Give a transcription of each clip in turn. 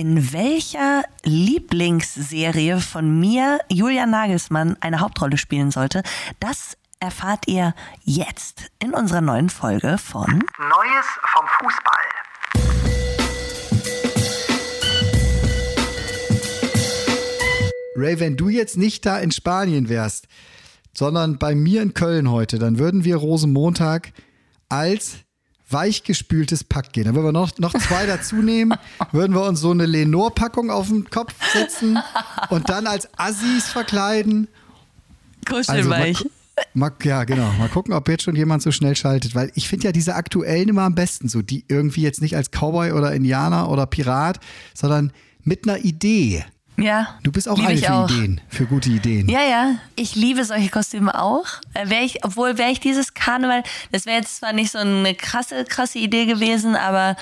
in welcher Lieblingsserie von mir Julia Nagelsmann eine Hauptrolle spielen sollte, das erfahrt ihr jetzt in unserer neuen Folge von Neues vom Fußball. Ray, wenn du jetzt nicht da in Spanien wärst, sondern bei mir in Köln heute, dann würden wir Rosenmontag als weichgespültes Pack gehen. Dann würden wir noch, noch zwei dazu nehmen, würden wir uns so eine Lenore-Packung auf den Kopf setzen und dann als Assis verkleiden. Kuschelweich. Also mal, mal, ja, genau. Mal gucken, ob jetzt schon jemand so schnell schaltet. Weil ich finde ja diese aktuellen immer am besten, so die irgendwie jetzt nicht als Cowboy oder Indianer oder Pirat, sondern mit einer Idee. Ja. Du bist auch lieb ich für auch. Ideen, für gute Ideen. Ja, ja. Ich liebe solche Kostüme auch. Äh, Wär ich, obwohl wäre ich dieses Karneval, das wäre jetzt zwar nicht so eine krasse, krasse Idee gewesen, aber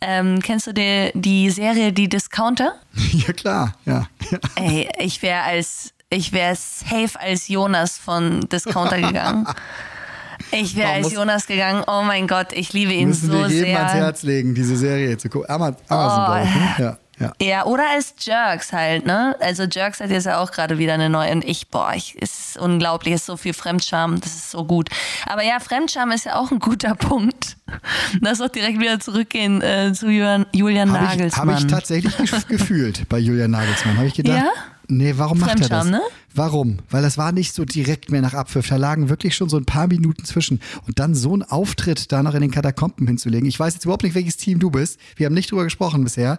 ähm, kennst du die, die Serie Die Discounter? Ja, klar, ja. Ey, ich wäre als, ich wäre safe als Jonas von Discounter gegangen. Ich wäre als Jonas gegangen. Oh mein Gott, ich liebe ihn Müssen so wir jedem sehr. ans Herz legen, diese Serie zu gucken. Ama- Amazon, Oh. glaube ich. Ne? Ja, ja. Ja, oder als Jerks halt, ne? Also Jerks hat jetzt ja auch gerade wieder eine neue und ich, boah, ich, es ist unglaublich, es ist so viel Fremdscham, das ist so gut. Aber ja, Fremdscham ist ja auch ein guter Punkt. Lass doch direkt wieder zurückgehen äh, zu Julian, Julian Habe ich, Nagelsmann. hab ich tatsächlich gef- gefühlt bei Julian Nagelsmann. Habe ich gedacht, Ja? Nee, warum macht er das? Ne? Warum? Weil das war nicht so direkt mehr nach Abpfiff. Da lagen wirklich schon so ein paar Minuten zwischen. Und dann so einen Auftritt da noch in den Katakomben hinzulegen. Ich weiß jetzt überhaupt nicht, welches Team du bist. Wir haben nicht drüber gesprochen bisher.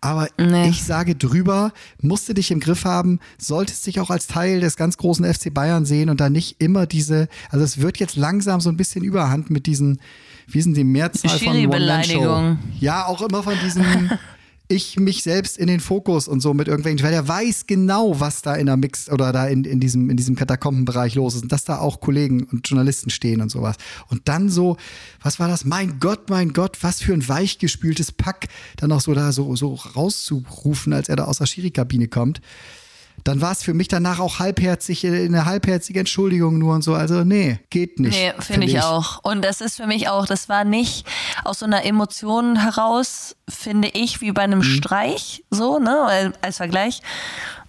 Aber Nee. ich sage drüber, musst du dich im Griff haben, solltest dich auch als Teil des ganz großen FC Bayern sehen und da nicht immer diese, also es wird jetzt langsam so ein bisschen überhand mit diesen, wie sind die Mehrzahl von. One-Man-Show? Ja, auch immer von diesen ich mich selbst in den Fokus und so mit irgendwelchen, weil der weiß genau, was da in der Mix oder da in, in diesem, in diesem Katakombenbereich los ist und dass da auch Kollegen und Journalisten stehen und sowas. Und dann so, was war das? Mein Gott, mein Gott, was für ein weichgespültes Pack, dann auch so da so, so rauszurufen, als er da aus der Schiri-Kabine kommt. Dann war es für mich danach auch halbherzig, äh, eine halbherzige Entschuldigung nur und so. Also, nee, geht nicht. Nee, finde ich auch. Und das ist für mich auch, das war nicht aus so einer Emotion heraus, finde ich, wie bei einem Streich, so, ne, als Vergleich.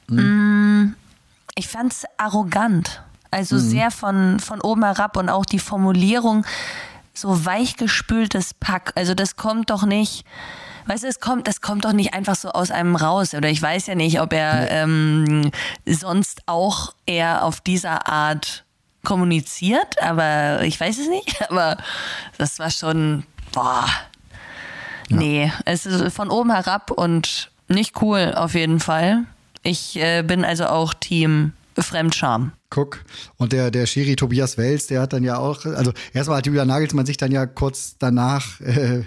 Mm, Ich fand es arrogant. Also sehr von, von oben herab und auch die Formulierung, so weichgespültes Pack. Also das kommt doch nicht. Weißt du, es kommt, das kommt doch nicht einfach so aus einem raus. Oder ich weiß ja nicht, ob er ähm, sonst auch eher auf dieser Art kommuniziert, aber ich weiß es nicht. Aber das war schon, boah. Nee, es ist von oben herab und nicht cool auf jeden Fall. Ich äh, bin also auch Team Fremdscham. Guck. Und der, der Schiri Tobias Wels, der hat dann ja auch, also erstmal hat Julian Nagelsmann sich dann ja kurz danach, äh,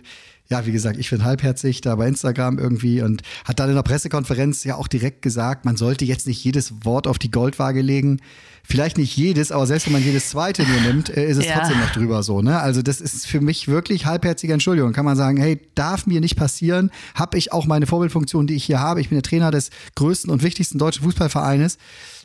ja, wie gesagt, ich bin halbherzig da bei Instagram irgendwie und hat dann in der Pressekonferenz ja auch direkt gesagt, man sollte jetzt nicht jedes Wort auf die Goldwaage legen. Vielleicht nicht jedes, aber selbst wenn man jedes zweite nur nimmt, äh, ist es Ja. trotzdem noch drüber so. Ne? Also das ist für mich wirklich halbherzige Entschuldigung. Kann man sagen, hey, darf mir nicht passieren. Habe ich auch meine Vorbildfunktion, die ich hier habe. Ich bin der Trainer des größten und wichtigsten deutschen Fußballvereines.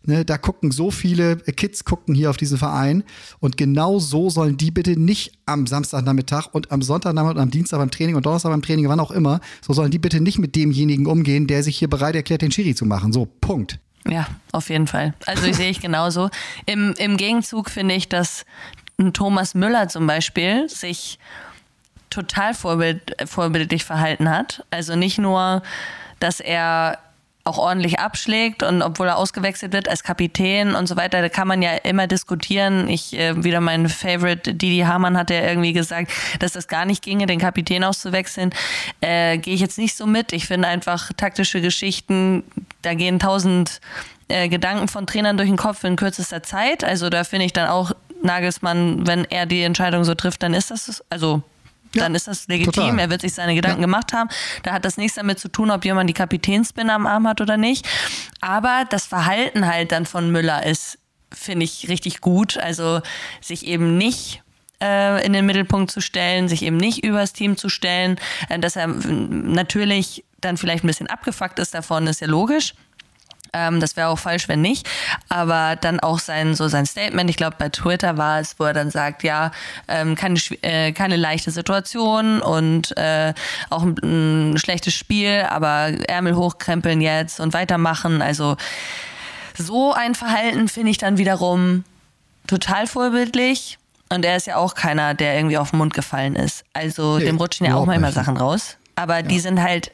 Ne, da gucken so viele äh, Kids gucken hier auf diesen Verein und genau so sollen die bitte nicht am Samstagnachmittag und am Sonntagnachmittag und am Dienstag beim Training und Donnerstag beim Training, wann auch immer, so sollen die bitte nicht mit demjenigen umgehen, der sich hier bereit erklärt, den Schiri zu machen. So, Punkt. Ja, auf jeden Fall. Also ich sehe ich genauso. Im, Im Gegenzug finde ich, dass ein Thomas Müller zum Beispiel sich total vorbild, vorbildlich verhalten hat. Also nicht nur, dass er auch ordentlich abschlägt und obwohl er ausgewechselt wird als Kapitän und so weiter, da kann man ja immer diskutieren. Ich, äh, wieder mein Favorite Didi Hamann hat ja irgendwie gesagt, dass das gar nicht ginge, den Kapitän auszuwechseln. Äh, Gehe ich jetzt nicht so mit. Ich finde einfach taktische Geschichten, da gehen tausend äh, Gedanken von Trainern durch den Kopf in kürzester Zeit. Also da finde ich dann auch Nagelsmann, wenn er die Entscheidung so trifft, dann ist das, also dann ist das legitim. total. Er wird sich seine Gedanken gemacht haben. Da hat das nichts damit zu tun, ob jemand die Kapitänsbinde am Arm hat oder nicht. Aber das Verhalten halt dann von Müller ist, finde ich, richtig gut. Also sich eben nicht äh, in den Mittelpunkt zu stellen, sich eben nicht übers Team zu stellen, äh, dass er natürlich dann vielleicht ein bisschen abgefuckt ist davon, ist ja logisch. Ähm, das wäre auch falsch, wenn nicht. Aber dann auch sein, so sein Statement, ich glaube bei Twitter war es, wo er dann sagt, ja, ähm, keine, äh, keine leichte Situation und äh, auch ein, ein schlechtes Spiel, aber Ärmel hochkrempeln jetzt und weitermachen. Also so ein Verhalten finde ich dann wiederum total vorbildlich. Und er ist ja auch keiner, der irgendwie auf den Mund gefallen ist. Also Nee, dem rutschen ja auch manchmal nicht. Sachen raus. Aber die sind halt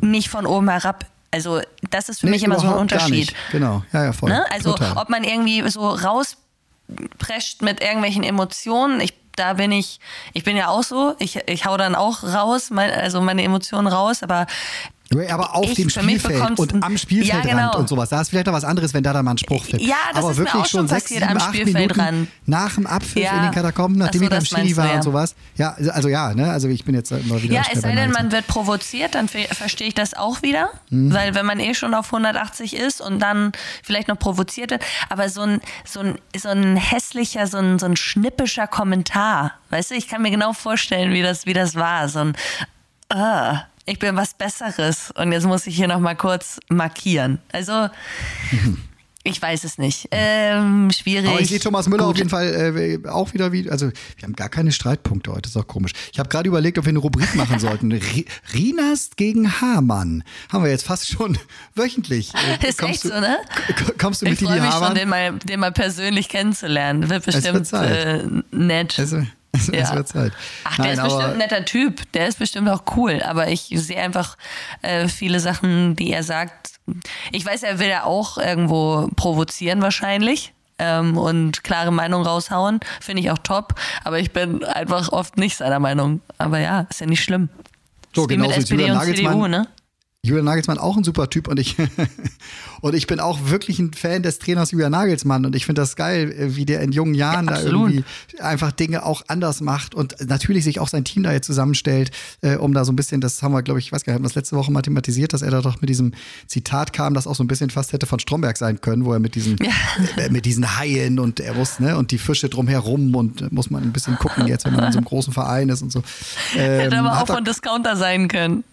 nicht von oben herab. Also das ist für Nee, mich immer so ein Unterschied. Genau, ja, ja, voll. Ne? Also Total. ob man irgendwie so rausprescht mit irgendwelchen Emotionen, ich da bin ich, ich bin ja auch so, ich, ich hau dann auch raus, mein, also meine Emotionen raus, aber aber auf ich- dem Spielfeld und am Spielfeldrand Ja, genau. und sowas. Da ist vielleicht noch was anderes, wenn da dann mal ein Spruch fällt. Ja, das aber ist mir wirklich auch schon sechs, passiert sieben, am acht Spielfeldrand. Minuten nach dem Abpfiff Ja. in den Katakomben, nachdem Ach so, ich beim du, war ja. und sowas. Ja, also ja, ne, also ich bin jetzt immer wieder Ja, es sei denn, man wird provoziert, dann ver- verstehe ich das auch wieder. Mhm. Weil wenn man eh schon auf 180 ist und dann vielleicht noch provoziert wird, aber so ein, so ein, so ein hässlicher, so ein, so ein schnippischer Kommentar, weißt du, ich kann mir genau vorstellen, wie das, wie das war. So ein, ah, ich bin was Besseres und jetzt muss ich hier nochmal kurz markieren. Also, ich weiß es nicht. Ähm, schwierig. Aber ich sehe Thomas Müller Gut. auf jeden Fall äh, auch wieder wie, also wir haben gar keine Streitpunkte heute, ist auch komisch. Ich habe gerade überlegt, ob wir eine Rubrik machen sollten. Ri- Rienast gegen Hamann. Haben wir jetzt fast schon wöchentlich. Äh, Ist echt du, so, ne? Kommst du Ich mit in freue die mich schon, den mal, den mal persönlich kennenzulernen. Wird wird bestimmt äh, nett. Es, es, Ja. wird Zeit. Ach, der Nein, ist bestimmt ein netter Typ. Der ist bestimmt auch cool. Aber ich sehe einfach äh, viele Sachen, die er sagt. Ich weiß, er will ja auch irgendwo provozieren wahrscheinlich. Ähm, und klare Meinung raushauen. Finde ich auch top. Aber ich bin einfach oft nicht seiner Meinung. Aber ja, ist ja nicht schlimm. So, ist wie mit SPD und. CDU, ne? Julian Nagelsmann auch ein super Typ und ich und ich bin auch wirklich ein Fan des Trainers Julian Nagelsmann und ich finde das geil, äh, wie der in jungen Jahren Ja, da irgendwie einfach Dinge auch anders macht und natürlich sich auch sein Team da jetzt zusammenstellt, äh, um da so ein bisschen, das haben wir, glaube ich, ich weiß gar nicht, haben wir das letzte Woche mathematisiert, dass er da doch mit diesem Zitat kam, das auch so ein bisschen fast hätte von Stromberg sein können, wo er mit diesen äh, mit diesen Haien und er muss ne und die Fische drumherum und äh, muss man ein bisschen gucken jetzt, wenn man in so einem großen Verein ist und so. Hätte Ähm, aber auch hat er- von Discounter sein können.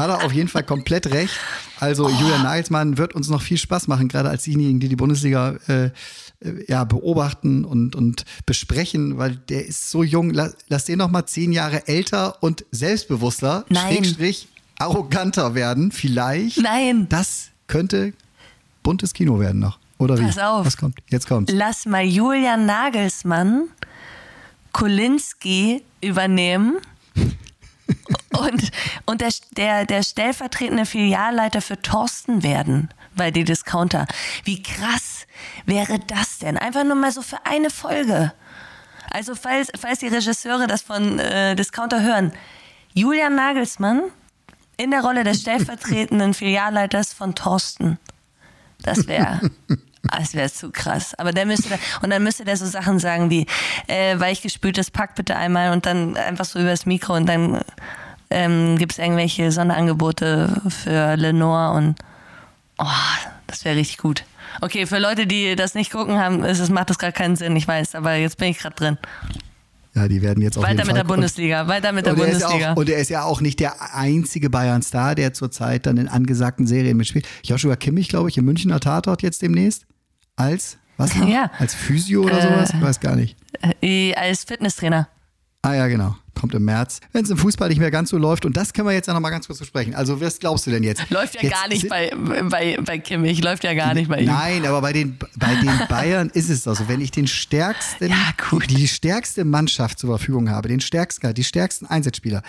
Hat er auf jeden Fall komplett recht. Also Julian Nagelsmann wird uns noch viel Spaß machen, gerade als diejenigen, die die Bundesliga äh, äh, ja, beobachten und, und besprechen, weil der ist so jung. Lass, lass den noch mal zehn Jahre älter und selbstbewusster, Nein. Schrägstrich, arroganter werden. Vielleicht. Nein. Das könnte buntes Kino werden noch. Oder wie? Pass auf. Was kommt? Jetzt kommt's. Lass mal Julian Nagelsmann Kolinski übernehmen. Und, und der, der, der stellvertretende Filialleiter für Thorsten werden bei die Discounter. Wie krass wäre das denn? Einfach nur mal so für eine Folge. Also falls, falls die Regisseure das von äh, Discounter hören, Julian Nagelsmann in der Rolle des stellvertretenden Filialleiters von Thorsten. Das wäre das wäre zu krass. Aber der müsste und dann müsste der so Sachen sagen wie äh, weichgespültes Pack bitte einmal und dann einfach so übers Mikro und dann ähm, gibt es irgendwelche Sonderangebote für Lenore und oh, das wäre richtig gut. Okay, für Leute, die das nicht gucken haben, ist, macht das gerade keinen Sinn, ich weiß, aber jetzt bin ich gerade drin. Ja, die werden jetzt auf Weiter jeden mit der Bundesliga, weiter mit der und Bundesliga. auch, und er ist ja auch nicht der einzige Bayern-Star, der zurzeit dann in angesagten Serien mitspielt. Joshua Kimmich, glaube ich, im Münchner Tatort jetzt demnächst. Als, was noch? Ja. Als Physio oder sowas? Ich weiß gar nicht. Äh, als Fitnesstrainer. Ah ja, genau. Kommt im März. Wenn es im Fußball nicht mehr ganz so läuft, und das können wir jetzt ja noch mal ganz kurz besprechen. Also, was glaubst du denn jetzt? Läuft ja jetzt gar nicht bei, bei, bei Kimmich, läuft ja gar nicht bei ihm. Nein, aber bei den, bei den Bayern ist es doch so. Wenn ich den stärksten, Ja, die stärkste Mannschaft zur Verfügung habe, den stärksten, die stärksten Einsatzspieler,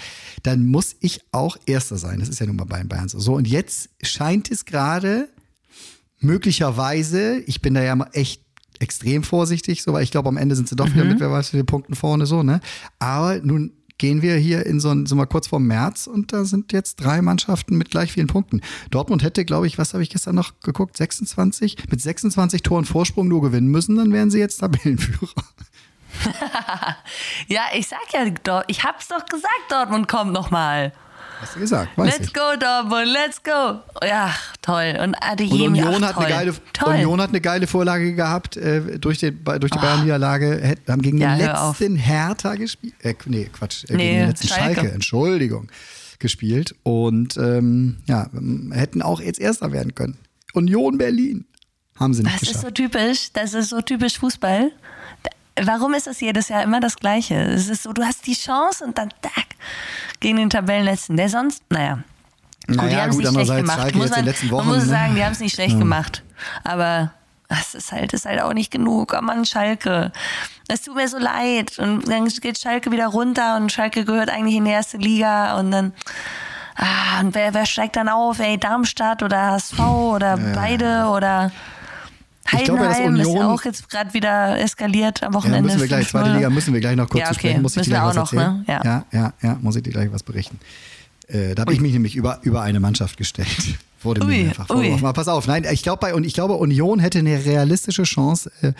dann muss ich auch Erster sein. Das ist ja nun mal bei den Bayern so. So, und jetzt scheint es gerade möglicherweise, ich bin da ja mal echt extrem vorsichtig, so, weil ich glaube, am Ende sind sie doch Mhm. wieder mit, wer weiß, wie viele Punkten vorne, so, ne? Aber nun gehen wir hier in so ein, so mal kurz vor März und da sind jetzt drei Mannschaften mit gleich vielen Punkten. Dortmund hätte, glaube ich, was habe ich gestern noch geguckt? 26? Mit 26 Toren Vorsprung nur gewinnen müssen, dann wären sie jetzt Tabellenführer. Ja, ich sag ja, ich hab's doch gesagt, Dortmund kommt nochmal. Hast du gesagt, weiß Let's ich. go, Dortmund, let's go. Ja, toll. Und Und Adeyemi, Union, ach, hat toll. eine geile, toll. Union hat eine geile Vorlage gehabt äh, durch, den, durch die Bayern-Niederlage. Haben gegen Ja, den letzten Hertha gespielt. Äh, nee, Quatsch. Äh, Nee, gegen den letzten Schalke. Schalke. Entschuldigung. gespielt und ähm, ja, hätten auch jetzt Erster werden können. Union Berlin haben sie nicht Das ist geschafft. so typisch, das ist so typisch Fußball. Warum ist das jedes Jahr immer das Gleiche? Es ist so, du hast die Chance und dann tack, gegen den Tabellenletzten. Der sonst, naja. Gut, die Naja, haben es nicht schlecht gemacht. Muss man, letzten man Wochen, muss ne? sagen, die haben es nicht schlecht gemacht. Aber das ist halt, ist halt auch nicht genug. Oh Mann, Schalke. Es tut mir so leid. Und dann geht Schalke wieder runter und Schalke gehört eigentlich in die erste Liga und dann. Ah, und wer, wer steigt dann auf? Ey, Darmstadt oder HSV oder beide oder Ich glaube ja, dass Heidenheim ist ja Union- auch jetzt gerade wieder eskaliert am Ja, Wochenende. müssen wir gleich, 5-0. zweite Liga müssen wir gleich noch kurz Ja, okay, sprechen. Muss ich dir gleich auch was noch, erzählen? ne? Ja. ja, ja, ja, muss ich dir gleich was berichten. Äh, da habe ich mich nämlich über, über eine Mannschaft gestellt. Wurde Ui, mir einfach vorgeworfen. Pass auf, nein, ich glaube, und ich glaube, Union hätte eine realistische Chance, äh,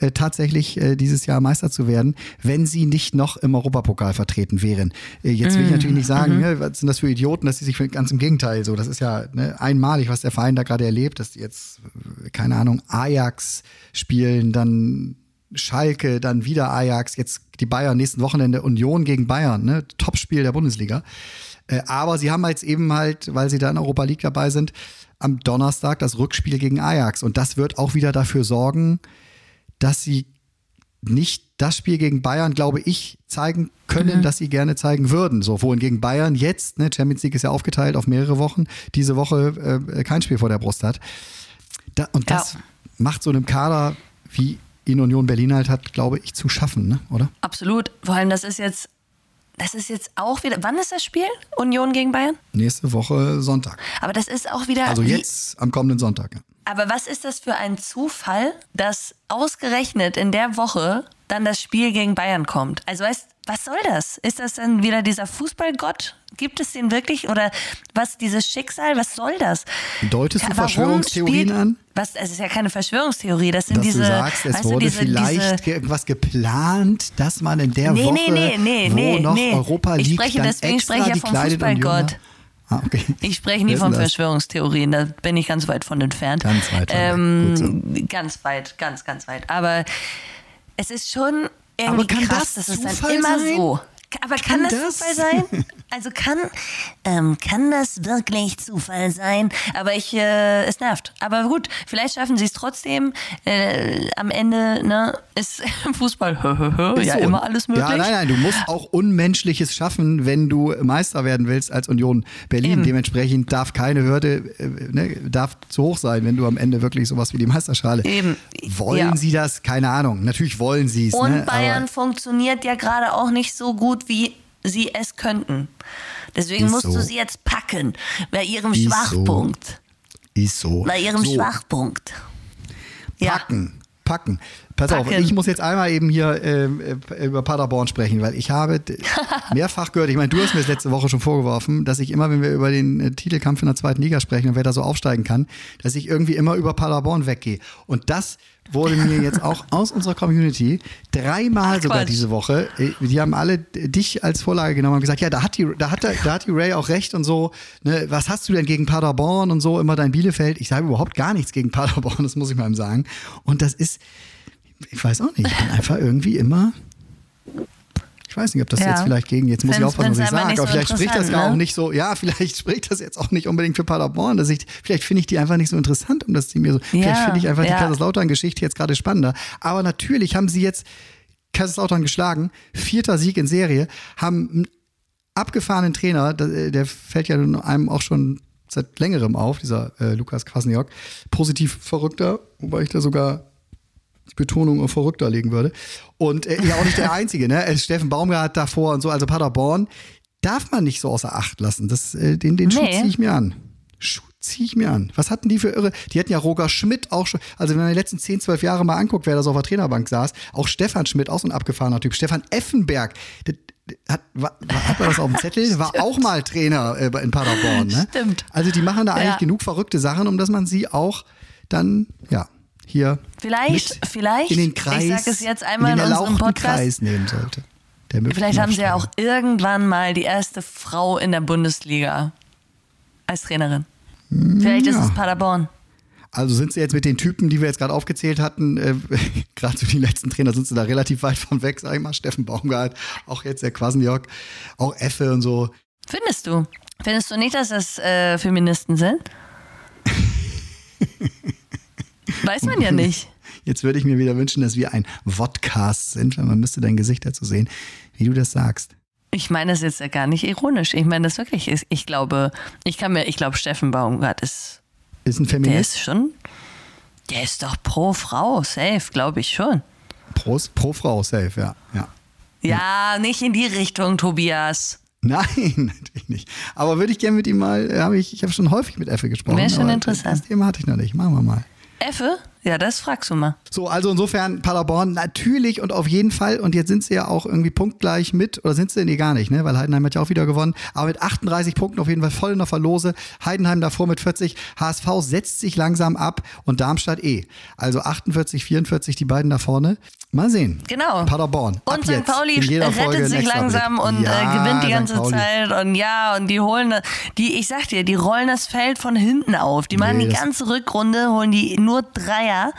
äh, tatsächlich äh, dieses Jahr Meister zu werden, wenn sie nicht noch im Europapokal vertreten wären. Äh, jetzt Mm, will ich natürlich nicht sagen, mhm. ne, was sind das für Idioten, dass sie sich für, ganz im Gegenteil so, das ist ja ne, einmalig, was der Verein da gerade erlebt, dass die jetzt, äh, keine Ahnung, Ajax spielen, dann Schalke, dann wieder Ajax, jetzt die Bayern, nächsten Wochenende Union gegen Bayern, ne? Topspiel der Bundesliga. Äh, aber sie haben jetzt eben halt, weil sie da in Europa League dabei sind, am Donnerstag das Rückspiel gegen Ajax. Und das wird auch wieder dafür sorgen, dass sie nicht das Spiel gegen Bayern, glaube ich, zeigen können, Mhm. das sie gerne zeigen würden. So, wohingegen Bayern jetzt, ne, Champions League ist ja aufgeteilt auf mehrere Wochen, diese Woche äh, kein Spiel vor der Brust hat. Da, und Ja. das macht so einem Kader, wie ihn Union Berlin halt hat, glaube ich, zu schaffen, ne? oder? Absolut. Vor allem, das ist jetzt, das ist jetzt auch wieder. Wann ist das Spiel? Union gegen Bayern? Nächste Woche Sonntag. Aber das ist auch wieder. Also jetzt am kommenden Sonntag. Ja. Aber was ist das für ein Zufall, dass ausgerechnet in der Woche dann das Spiel gegen Bayern kommt? Also weißt, was soll das? Ist das dann wieder dieser Fußballgott? Gibt es den wirklich? Oder was, dieses Schicksal, was soll das? Deutest du Warum Verschwörungstheorien spielt- an? Was, es ist ja keine Verschwörungstheorie, das sind Dass diese. du sagst, es du, wurde diese, vielleicht diese, irgendwas geplant, dass man in der Nee, Woche, nee, nee, wo noch. Europa Ich liegt, spreche- dann deswegen extra spreche ich ja vom Fußballgott. Ah, okay. Ich spreche nie von das? Verschwörungstheorien, da bin ich ganz weit von entfernt. Ganz weit ähm, Ganz weit, ganz, ganz weit. Aber es ist schon irgendwie Aber kann krass, das dass es dann immer sein? so. Aber kann, Kann das, das? Zufall sein? Also kann, ähm, kann das wirklich Zufall sein? Aber ich, äh, es nervt. Aber gut, vielleicht schaffen sie es trotzdem. Äh, am Ende ne, ist Fußball Ist ja so. immer alles möglich. Ja, nein, nein, du musst auch Unmenschliches schaffen, wenn du Meister werden willst als Union Berlin. Eben. Dementsprechend darf keine Hürde, äh, ne, darf zu hoch sein, wenn du am Ende wirklich sowas wie die Meisterschale. Eben. Wollen Ja. sie das? Keine Ahnung. Natürlich wollen sie es. Und ne? Bayern Aber funktioniert ja gerade auch nicht so gut, wie sie es könnten. Deswegen Ist musst so. du sie jetzt packen. Bei ihrem Ist so. Schwachpunkt. ist so. Bei ihrem so. Schwachpunkt. Ja. Packen. Packen. Pass auf, Packen. ich muss jetzt einmal eben hier ähm, äh, über Paderborn sprechen, weil ich habe mehrfach gehört, ich meine, du hast mir das letzte Woche schon vorgeworfen, dass ich immer, wenn wir über den äh, Titelkampf in der zweiten Liga sprechen und wer da so aufsteigen kann, dass ich irgendwie immer über Paderborn weggehe. Und das wurde mir jetzt auch aus unserer Community dreimal Ach, sogar diese Woche, äh, die haben alle dich als Vorlage genommen und gesagt, ja, da hat die, da hat, da hat die Ray auch recht und so, ne, was hast du denn gegen Paderborn und so, immer dein Bielefeld. Ich sage überhaupt gar nichts gegen Paderborn, das muss ich mal sagen. Und das ist, ich weiß auch nicht, ich bin einfach irgendwie immer. Ich weiß nicht, ob das Ja. jetzt vielleicht gegen, jetzt muss ich Find's- aufpassen, was ich sage, aber so vielleicht spricht das interessant, gar auch ne? nicht so, ja, vielleicht spricht das jetzt auch nicht unbedingt für Paderborn, dass ich, vielleicht finde ich die einfach nicht so interessant, um das Team mir so, vielleicht Ja, finde ich einfach die ja. Kaiserslautern-Geschichte jetzt gerade spannender. Aber natürlich haben sie jetzt Kaiserslautern geschlagen, vierter Sieg in Serie, haben einen abgefahrenen Trainer, der, der fällt ja einem auch schon seit längerem auf, dieser äh, Lukas Kwasniok, positiv verrückter, wobei ich da sogar die Betonung auf verrückter legen würde. Und äh, ja auch nicht der Einzige, ne? Äh, Steffen Baumgart davor und so, also Paderborn darf man nicht so außer Acht lassen. Das, äh, den den Schuh Nee. ziehe ich mir an. Schuh ziehe ich mir an. Was hatten die für irre? Die hatten ja Roger Schmidt auch schon, also wenn man die letzten 10, 12 Jahre mal anguckt, wer da so auf der Trainerbank saß, auch Stefan Schmidt, auch so ein abgefahrener Typ. Stefan Effenberg, der hat, war, hat man das auf dem Zettel? War auch mal Trainer äh, in Paderborn, ne? Stimmt. Also die machen da eigentlich Ja. genug verrückte Sachen, um dass man sie auch dann, ja, hier Vielleicht, vielleicht, in den ich Kreis, sag es jetzt einmal in in den unserem erlauchten Podcast. Kreis nehmen sollte. Der Vielleicht haben sie ja auch irgendwann mal die erste Frau in der Bundesliga als Trainerin. Vielleicht ist ja. es Paderborn. Also sind sie jetzt mit den Typen, die wir jetzt gerade aufgezählt hatten, äh, gerade so die letzten Trainer, sind sie da relativ weit von weg, sag ich mal. Steffen Baumgart, auch jetzt der Quasenjörg, auch Effe und so. Findest du? Findest du nicht, dass das äh, Feministen sind? Weiß man ja nicht. Jetzt würde ich mir wieder wünschen, dass wir ein Vodcast sind, weil man müsste dein Gesicht dazu sehen, wie du das sagst. Ich meine das jetzt ja gar nicht ironisch. Ich meine das wirklich. Ich, ich glaube, ich kann mir, ich glaube, Steffen Baumgart ist, Ist ein der Feminist? ist schon, der ist doch pro Frau, safe, glaube ich schon. Pro, pro Frau, safe, ja. ja. Ja, nicht in die Richtung, Tobias. Nein, natürlich nicht. Aber würde ich gerne mit ihm mal, habe ich, ich habe schon häufig mit Effe gesprochen. Wäre schon interessant. Das Thema hatte ich noch nicht. Machen wir mal. Effe? Ja, das fragst du mal. So, also insofern Paderborn natürlich und auf jeden Fall. Und jetzt sind sie ja auch irgendwie punktgleich mit, oder sind sie? Nee, gar nicht, ne? Weil Heidenheim hat ja auch wieder gewonnen. Aber mit 38 Punkten auf jeden Fall voll in der Verlose. Heidenheim davor mit 40. HSV setzt sich langsam ab und Darmstadt eh. Also 48, 44, die beiden da vorne. Mal sehen. Genau. Paderborn. Und St. Pauli Folge rettet ein sich langsam Blick. und Ja, äh, gewinnt die ganze. Zeit. Und ja, und die holen, die, ich sag dir, die rollen das Feld von hinten auf. Die machen Nee, die ganze Rückrunde, holen die nur Dreier.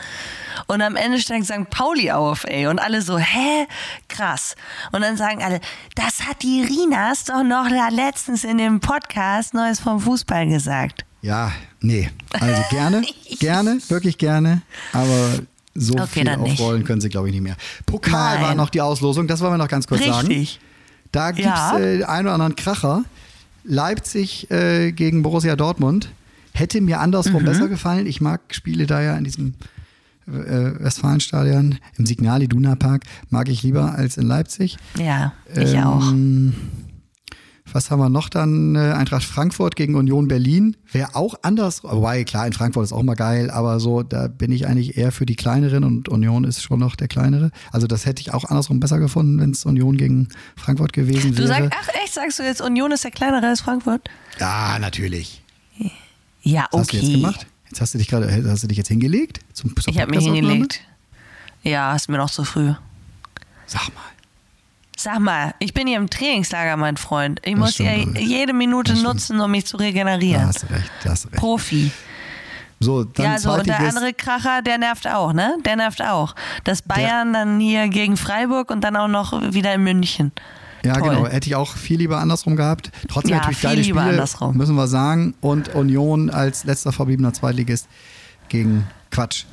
Und am Ende steigt St. Pauli auf, ey. Und alle so, hä? Krass. Und dann sagen alle, das hat die Rinas doch noch da letztens in dem Podcast Neues vom Fußball gesagt. Ja, nee. Also gerne, gerne, wirklich gerne. Aber so Okay, viel dann nicht. aufrollen können sie, glaube ich, nicht mehr. Pokal Nein. war noch die Auslosung, das wollen wir noch ganz kurz sagen. Richtig. Da gibt es Ja. äh, einen oder anderen Kracher. Leipzig äh, gegen Borussia Dortmund. Hätte mir andersrum Mhm. besser gefallen. Ich mag Spiele da ja in diesem äh, Westfalenstadion, im Signal Iduna Park, mag ich lieber als in Leipzig. Ja, ich Ähm, auch. Was haben wir noch dann? Äh, Eintracht Frankfurt gegen Union Berlin. Wäre auch anders. Wobei, klar, in Frankfurt ist auch mal geil, aber so, da bin ich eigentlich eher für die kleineren und Union ist schon noch der kleinere. Also das hätte ich auch andersrum besser gefunden, wenn es Union gegen Frankfurt gewesen Du wäre. sagst, ach echt, sagst du jetzt, Union ist der kleinere als Frankfurt? ja, natürlich. Ja, Was hast du okay. jetzt gemacht? Jetzt hast du dich gerade, hast du dich jetzt hingelegt? Zum, Ich habe mich hingelegt. Ja, ist mir noch zu früh. Sag mal. Sag mal, ich bin hier im Trainingslager, mein Freund. Ich muss stimmt, ja jede Minute Das nutzen, um mich zu Da regenerieren. hast du recht, da hast du recht. Profi. So, dann Ja, so und der andere Kracher, der nervt auch, ne? Der nervt auch. Das Bayern dann hier gegen Freiburg und dann auch noch wieder in München. Ja, Toll. genau. Hätte ich auch viel lieber andersrum gehabt. Trotzdem Ja, natürlich geile Spiele, andersrum. müssen wir sagen. Und Union als letzter verbliebener Zweitligist gegen Quatsch.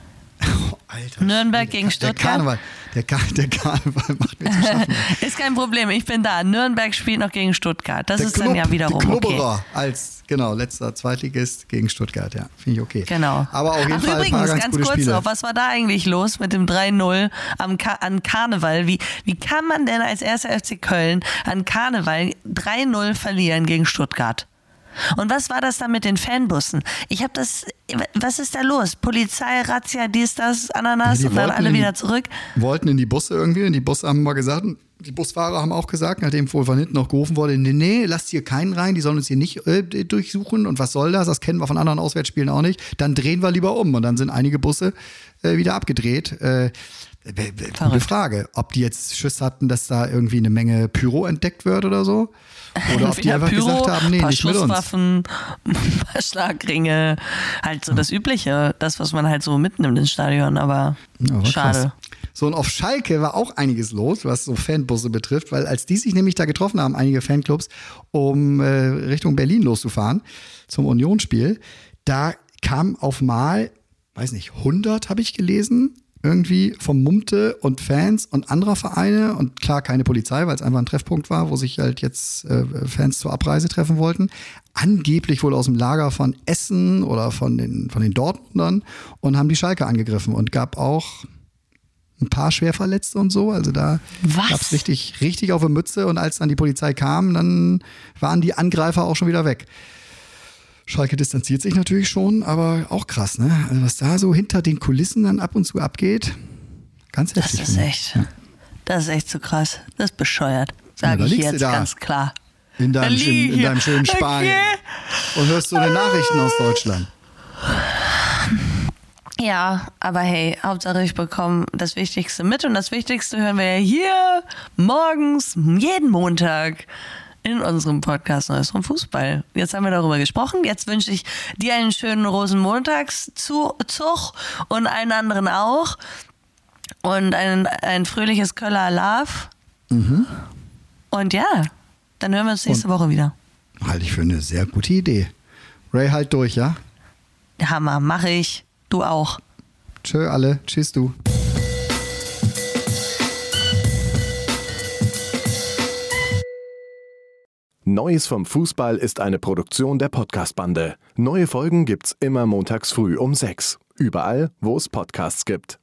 Oh, Alter. Nürnberg Schwede. gegen Der Stuttgart? Karneval, der, Kar der Karneval macht mir zu schaffen. Ist kein Problem, ich bin da. Nürnberg spielt noch gegen Stuttgart. Das Der ist dann ja wiederum der okay. Klubberer als genau letzter Zweitligist gegen Stuttgart, ja, finde ich okay. Genau. Aber auf jeden Ach, Fall übrigens, ganz, ganz kurz Spiele. noch, was war da eigentlich los mit dem 3-0 am Ka an Karneval? Wie, wie kann man denn als erster FC Köln an Karneval 3-0 verlieren gegen Stuttgart? Und was war das dann mit den Fanbussen? Ich habe das, was ist da los? Polizei, Razzia, dies, das, Ananas Ja, die und dann alle in- wieder zurück? wollten in die Busse irgendwie und die Busse haben mal gesagt, die Busfahrer haben auch gesagt, nachdem wohl von hinten noch gerufen wurde, nee, nee, lasst hier keinen rein, die sollen uns hier nicht äh, durchsuchen und was soll das, das kennen wir von anderen Auswärtsspielen auch nicht, dann drehen wir lieber um und dann sind einige Busse äh, wieder abgedreht. Äh, w- w- gute Verrückt. Frage, ob die jetzt Schiss hatten, dass da irgendwie eine Menge Pyro entdeckt wird oder so oder ob die einfach Pyro, gesagt haben, nee, paar nicht mit uns. Schusswaffen, paar Schlagringe, halt so das Übliche, das, was man halt so mitnimmt ins Stadion, aber Ja, schade. krass. So, und auf Schalke war auch einiges los, was so Fanbusse betrifft, weil als die sich nämlich da getroffen haben, einige Fanclubs, um äh, Richtung Berlin loszufahren zum Unionsspiel, da kam auf mal, weiß nicht, 100 habe ich gelesen, irgendwie vom Mumte und Fans und anderer Vereine und klar keine Polizei, weil es einfach ein Treffpunkt war, wo sich halt jetzt äh, Fans zur Abreise treffen wollten. Angeblich wohl aus dem Lager von Essen oder von den, von den Dortmundern und haben die Schalke angegriffen und gab auch ein paar Schwerverletzte und so. Also da gab es richtig, richtig auf die Mütze und als dann die Polizei kam, dann waren die Angreifer auch schon wieder weg. Schalke distanziert sich natürlich schon, aber auch krass, ne? Also was da so hinter den Kulissen dann ab und zu abgeht, ganz Das heftig. ist finde ich. echt, das ist echt zu krass. Das ist bescheuert, Ja, sage ich jetzt ganz klar. In deinem, schönen, in deinem schönen Spanien. Okay. Und hörst so eine Nachrichten aus Deutschland. Ja, aber hey, Hauptsache ich bekomme das Wichtigste mit und das Wichtigste hören wir ja hier morgens, jeden Montag in unserem Podcast Neues vom Fußball. Jetzt haben wir darüber gesprochen. Jetzt wünsche ich dir einen schönen Rosenmontagszug und allen anderen auch. Und ein, ein fröhliches Köller Love. Und ja, dann hören wir uns nächste Woche wieder. Halte ich für eine sehr gute Idee. Ray, halt durch, ja? Hammer, mache ich. Du auch. Tschö alle. Tschüss du. Neues vom Fußball ist eine Produktion der Podcast-Bande. Neue Folgen gibt's immer montags früh um sechs. Überall, wo es Podcasts gibt.